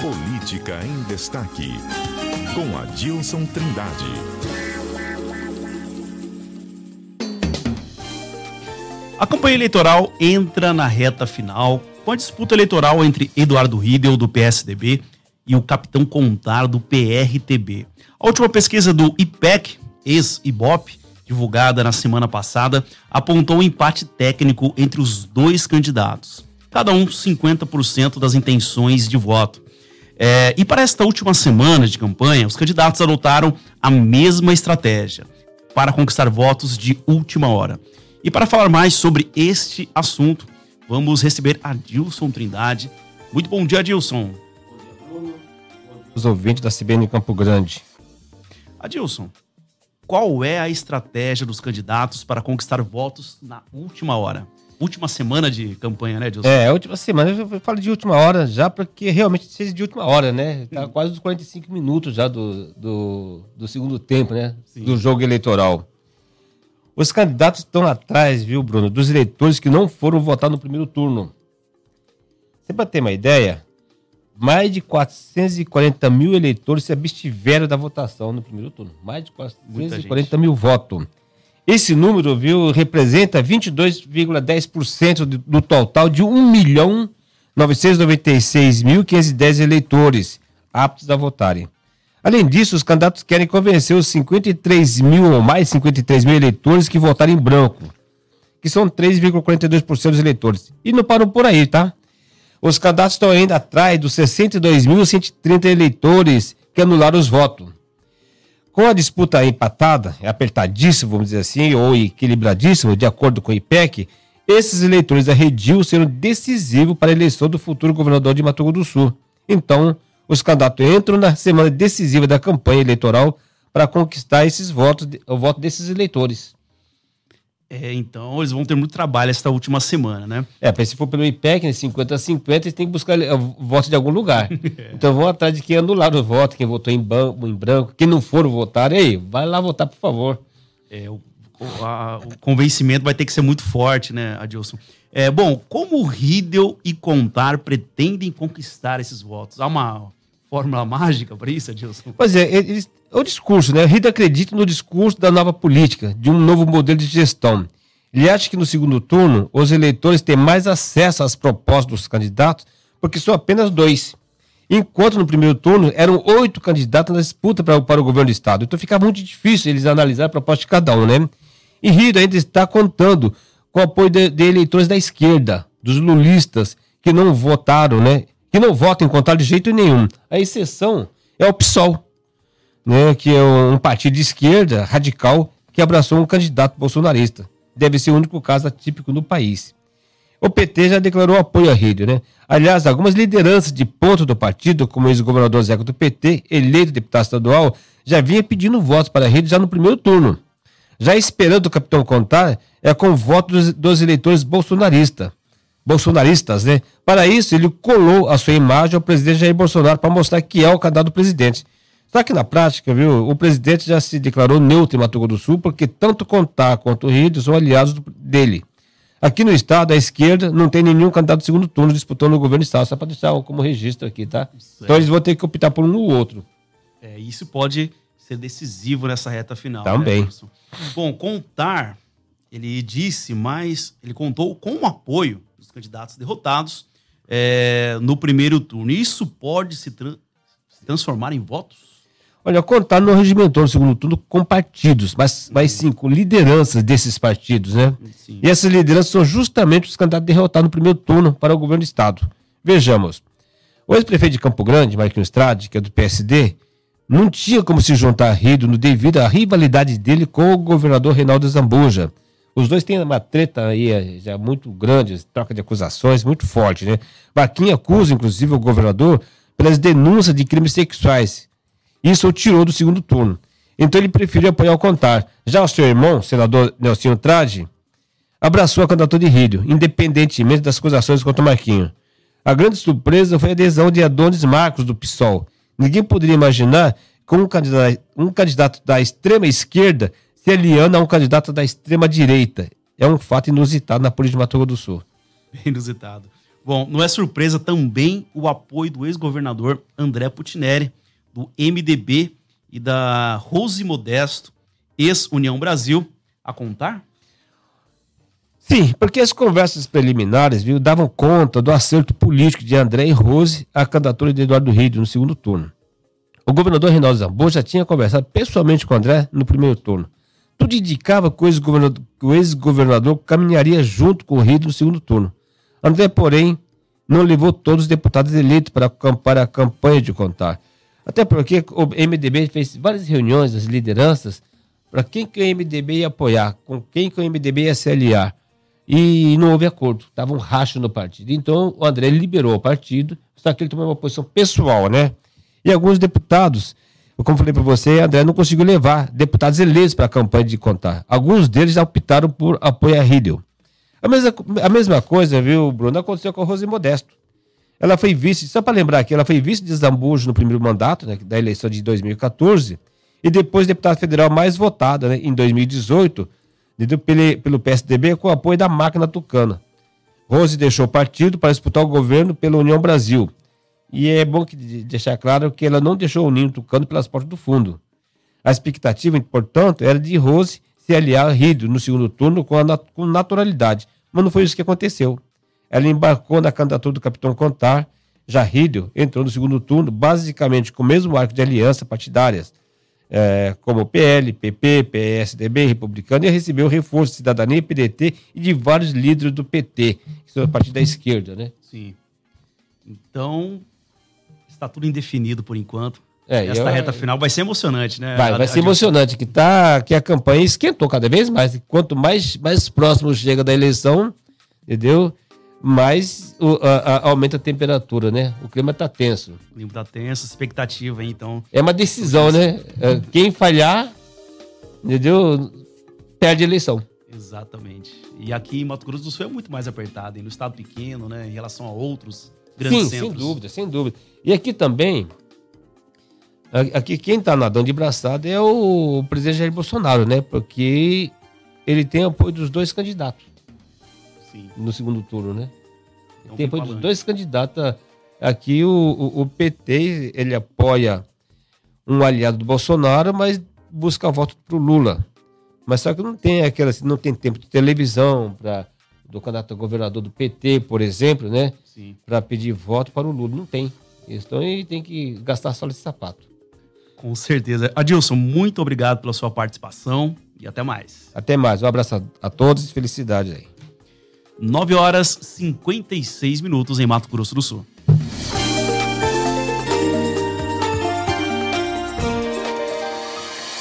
Política em Destaque, com Adilson Trindade. A campanha eleitoral entra na reta final com a disputa eleitoral entre Eduardo Riedel, do PSDB, e o capitão Contar, do PRTB. A última pesquisa do IPEC, ex-IBOP, divulgada na semana passada, apontou um empate técnico entre os dois candidatos. Cada um 50% das intenções de voto. É, e para esta última semana de campanha, os candidatos adotaram a mesma estratégia para conquistar votos de última hora. E para falar mais sobre este assunto, vamos receber Adilson Trindade. Muito bom dia, Adilson. Bom dia. Os ouvintes da CBN Campo Grande. Adilson, qual é a estratégia dos candidatos para conquistar votos na última hora? Última semana de campanha, né, Dilson? É, a última semana. Eu falo de última hora já, porque realmente seja de última hora, né? Tá quase os 45 minutos já do, do, do segundo tempo, né? Sim. Do jogo eleitoral. Os candidatos estão atrás, viu, Bruno, dos eleitores que não foram votar no primeiro turno. Você para ter uma ideia, mais de 440 mil eleitores se abstiveram da votação no primeiro turno. Mais de 440 mil votos. Esse número, viu, representa 22,10% do total de 1 milhão 996.510 eleitores aptos a votarem. Além disso, os candidatos querem convencer os 53 mil ou mais 53 mil eleitores que votaram em branco, que são 3,42% dos eleitores. E não param por aí, tá? Os candidatos estão ainda atrás dos 62.130 eleitores que anularam os votos. Com a disputa empatada, apertadíssima, vamos dizer assim, ou equilibradíssima, de acordo com o IPEC, esses eleitores da Redil serão decisivos para a eleição do futuro governador de Mato Grosso do Sul. Então, os candidatos entram na semana decisiva da campanha eleitoral para conquistar esses votos, o voto desses eleitores. É, então eles vão ter muito trabalho esta última semana, né? É, se for pelo IPEC, né, 50 a 50, eles têm que buscar eh, voto de algum lugar. é. Então vão atrás de quem anular o voto, quem votou em, banco, em branco, quem não for votar, aí, vai lá votar, por favor. É, o, o, a, o convencimento vai ter que ser muito forte, né, Adilson? É, bom, como o Riedel e Contar pretendem conquistar esses votos? Há uma fórmula mágica para isso, Adilson? Pois é, eles o discurso, né? Rida acredita no discurso da nova política, de um novo modelo de gestão. Ele acha que no segundo turno os eleitores têm mais acesso às propostas dos candidatos, porque são apenas dois. Enquanto no primeiro turno eram oito candidatos na disputa para, para o governo do estado. Então fica muito difícil eles analisar a proposta de cada um, né? E Rida ainda está contando com o apoio de, de eleitores da esquerda, dos lulistas, que não votaram, né? Que não votam em contar de jeito nenhum. A exceção é o PSOL né, que é um partido de esquerda radical que abraçou um candidato bolsonarista. Deve ser o único caso atípico no país. O PT já declarou apoio à rede, né? Aliás, algumas lideranças de ponto do partido, como o ex-governador Zeca do PT, eleito deputado estadual, já vinha pedindo votos para a rede já no primeiro turno. Já esperando o capitão contar, é com voto dos, eleitores bolsonaristas. Bolsonaristas, né? Para isso, ele colou a sua imagem ao presidente Jair Bolsonaro para mostrar que é o candidato do presidente. Só que na prática, viu, o presidente já se declarou neutro em Mato Grosso do Sul, porque tanto Contar quanto o Rio são aliados dele. Aqui no estado, a esquerda não tem nenhum candidato de segundo turno disputando o governo do estado, só para deixar como registro aqui, tá? Certo. Então eles vão ter que optar por um ou outro. É, isso pode ser decisivo nessa reta final. Né, Também. Né, Bom, Contar, ele disse, mas ele contou com o apoio dos candidatos derrotados é, no primeiro turno. Isso pode se, tra se transformar em votos? Olha, contar não regimentou no segundo turno com partidos, mas, mas sim com lideranças desses partidos, né? Sim. E essas lideranças são justamente os candidatos derrotados no primeiro turno para o governo do Estado. Vejamos. O ex-prefeito de Campo Grande, Marquinhos Estrade, que é do PSD, não tinha como se juntar a Rido devido à rivalidade dele com o governador Reinaldo Zambuja. Os dois têm uma treta aí é, já muito grande, troca de acusações muito forte, né? Marquinhos acusa, inclusive, o governador pelas denúncias de crimes sexuais isso o tirou do segundo turno. Então ele preferiu apoiar o Contar. Já o seu irmão, senador Nelsinho Trade, abraçou a candidatura de Rídio, independentemente das acusações contra o Marquinho. A grande surpresa foi a adesão de Adonis Marcos, do PSOL. Ninguém poderia imaginar que um candidato, um candidato da extrema esquerda se aliando a um candidato da extrema direita. É um fato inusitado na política de Mato Grosso do Sul. Inusitado. Bom, não é surpresa também o apoio do ex-governador André Putineri, do MDB e da Rose Modesto, ex-União Brasil, a contar? Sim, porque as conversas preliminares viu, davam conta do acerto político de André e Rose à candidatura de Eduardo Rídio no segundo turno. O governador Reinaldo Zambo já tinha conversado pessoalmente com André no primeiro turno. Tudo indicava que o ex-governador caminharia junto com o Rídio no segundo turno. André, porém, não levou todos os deputados eleitos para, para a campanha de contar. Até porque o MDB fez várias reuniões das lideranças para quem que o MDB ia apoiar, com quem que o MDB ia se aliar. E não houve acordo, estava um racho no partido. Então o André liberou o partido, só que ele tomou uma posição pessoal, né? E alguns deputados, como falei para você, André não conseguiu levar deputados eleitos para a campanha de contar. Alguns deles optaram por apoiar Riddle. A mesma, a mesma coisa, viu, Bruno, aconteceu com a Rose Modesto. Ela foi vice, só para lembrar aqui, ela foi vice de Zambujo no primeiro mandato, né, da eleição de 2014, e depois deputada federal mais votada né, em 2018, pelo, PSDB, com o apoio da máquina tucana. Rose deixou o partido para disputar o governo pela União Brasil. E é bom que, deixar claro que ela não deixou o ninho tucano pelas portas do fundo. A expectativa, portanto, era de Rose se aliar a Rídio no segundo turno com, a, com naturalidade, mas não foi isso que aconteceu. Ela embarcou na candidatura do capitão Contar, já Rídio entrou no segundo turno, basicamente com o mesmo arco de aliança partidárias, é, como PL, PP, PSDB, Republicano, e recebeu reforço de Cidadania, PDT e de vários líderes do PT, que são a partir da esquerda, né? Sim. Então, está tudo indefinido por enquanto. É, Esta eu, reta final vai ser emocionante, né? Vai, vai ser emocionante, que, tá, que a campanha esquentou cada vez mais. Quanto mais, mais próximo chega da eleição, entendeu? Mais o, a, a, aumenta a temperatura, né? O clima está tenso. O clima está tenso, expectativa, hein, então. É uma decisão, né? É, quem falhar, entendeu? Perde a eleição. Exatamente. E aqui em Mato Grosso do Sul é muito mais apertado, hein? no estado pequeno, né? Em relação a outros grandes Sim, centros. sem dúvida, sem dúvida. E aqui também, aqui quem está nadando de braçada é o presidente Jair Bolsonaro, né? Porque ele tem apoio dos dois candidatos. Sim. no segundo turno, né? É um Tem apoio dos dois candidatos. Aqui o, o, o, PT ele apoia um aliado do Bolsonaro, mas busca voto para o Lula. Mas só que não tem aquela, não tem tempo de televisão para do candidato a governador do PT, por exemplo, né? Para pedir voto para o Lula. Não tem. Então ele tem que gastar só esse sapato. Com certeza. Adilson, muito obrigado pela sua participação e até mais. Até mais. Um abraço a, a todos e felicidade aí. 9 horas 56 minutos em Mato Grosso do Sul.